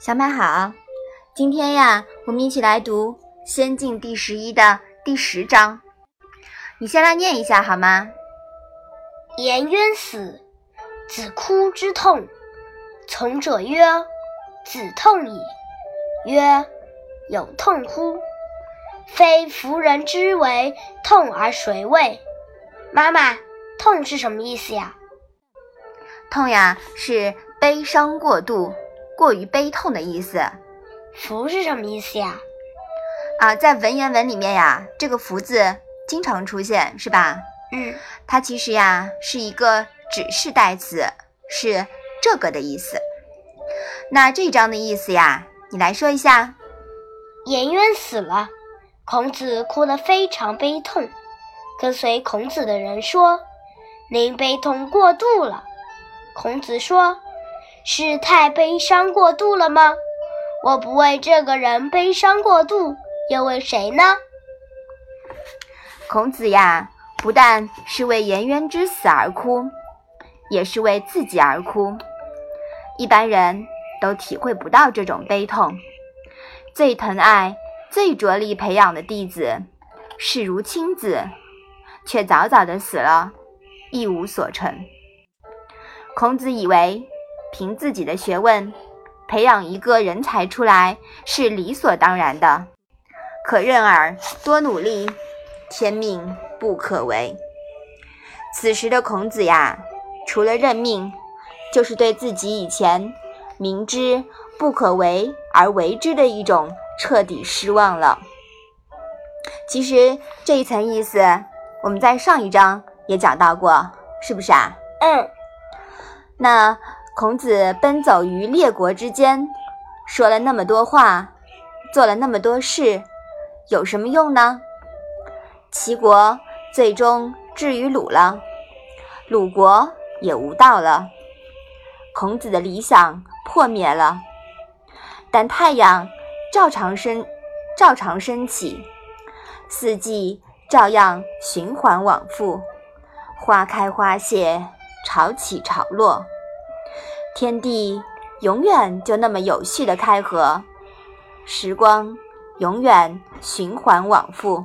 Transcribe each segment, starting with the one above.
小马好，今天呀，我们一起来读《仙境》第十一的第十章。你先来念一下好吗？颜渊死，子哭之痛。从者曰：“子痛矣。”曰：“有痛乎？非夫人之为痛而谁畏？”妈妈，痛是什么意思呀？痛呀，是悲伤过度。过于悲痛的意思，福是什么意思呀？啊，在文言文里面呀，这个福字经常出现，是吧？嗯，它其实呀是一个指示代词，是这个的意思。那这章的意思呀，你来说一下。颜渊死了，孔子哭得非常悲痛。跟随孔子的人说：“您悲痛过度了。”孔子说。是太悲伤过度了吗？我不为这个人悲伤过度，又为谁呢？孔子呀，不但是为颜渊之死而哭，也是为自己而哭。一般人都体会不到这种悲痛。最疼爱、最着力培养的弟子，视如亲子，却早早的死了，一无所成。孔子以为。凭自己的学问，培养一个人才出来是理所当然的，可任尔多努力，天命不可违。此时的孔子呀，除了认命，就是对自己以前明知不可为而为之的一种彻底失望了。其实这一层意思，我们在上一章也讲到过，是不是啊？嗯。那。孔子奔走于列国之间，说了那么多话，做了那么多事，有什么用呢？齐国最终至于鲁了，鲁国也无道了，孔子的理想破灭了。但太阳照常升，照常升起，四季照样循环往复，花开花谢，潮起潮落。天地永远就那么有序的开合，时光永远循环往复。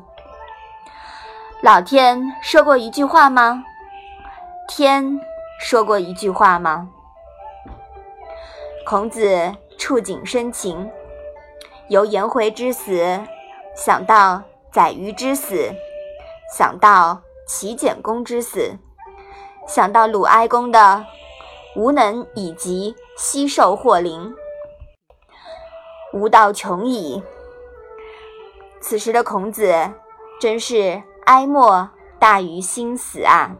老天说过一句话吗？天说过一句话吗？孔子触景生情，由颜回之死想到宰予之死，想到齐简公之死，想到鲁哀公的。无能以及悉受祸灵，吾道穷矣。此时的孔子真是哀莫大于心死啊！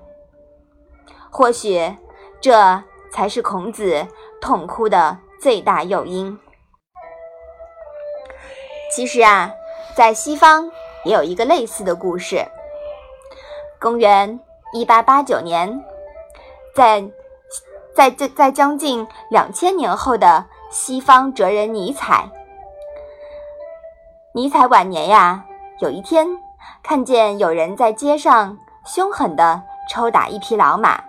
或许这才是孔子痛哭的最大诱因。其实啊，在西方也有一个类似的故事。公元一八八九年，在。在在在将近两千年后的西方哲人尼采，尼采晚年呀，有一天看见有人在街上凶狠地抽打一匹老马，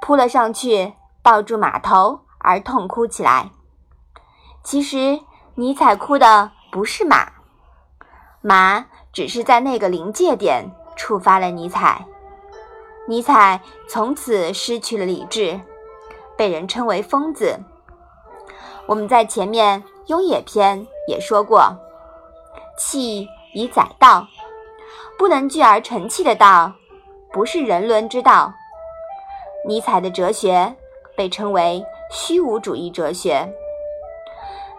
扑了上去，抱住马头而痛哭起来。其实尼采哭的不是马，马只是在那个临界点触发了尼采，尼采从此失去了理智。被人称为疯子。我们在前面《雍也篇》也说过，气以载道，不能聚而成气的道，不是人伦之道。尼采的哲学被称为虚无主义哲学，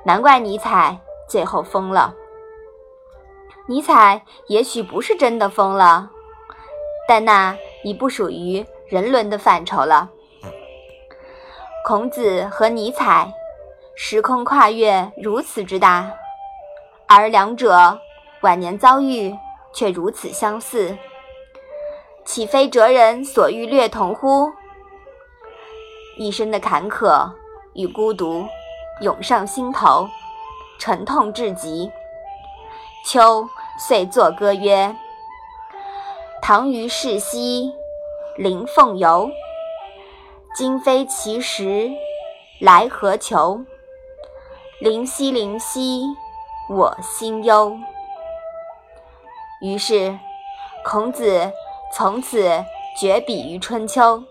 难怪尼采最后疯了。尼采也许不是真的疯了，但那已不属于人伦的范畴了。孔子和尼采，时空跨越如此之大，而两者晚年遭遇却如此相似，岂非哲人所欲略同乎？一生的坎坷与孤独涌上心头，沉痛至极。秋遂作歌曰：“唐虞世兮，临凤游。”今非其时，来何求？灵犀灵犀，我心忧。于是，孔子从此绝笔于春秋。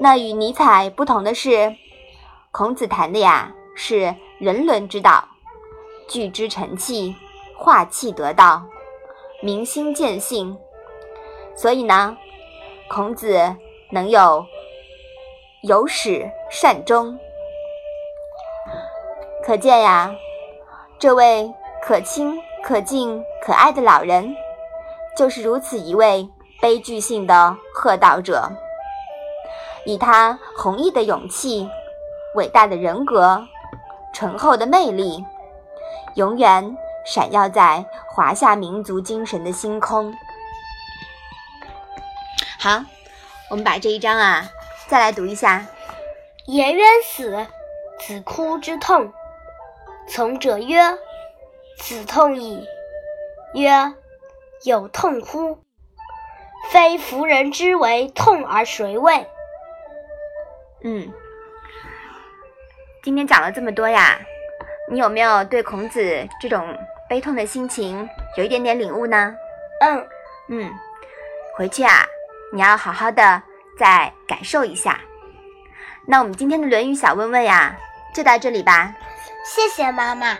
那与尼采不同的是，孔子谈的呀是人伦之道，聚之成器，化气得道，明心见性。所以呢，孔子能有有始善终。可见呀，这位可亲可敬可爱的老人，就是如此一位悲剧性的贺道者。以他弘毅的勇气、伟大的人格、醇厚的魅力，永远闪耀在华夏民族精神的星空。好，我们把这一章啊再来读一下。颜渊死，子哭之痛。从者曰：“子痛矣。”曰：“有痛乎？非夫人之为痛而谁谓？”嗯，今天讲了这么多呀，你有没有对孔子这种悲痛的心情有一点点领悟呢？嗯嗯，回去啊，你要好好的再感受一下。那我们今天的《论语》小问问呀，就到这里吧。谢谢妈妈。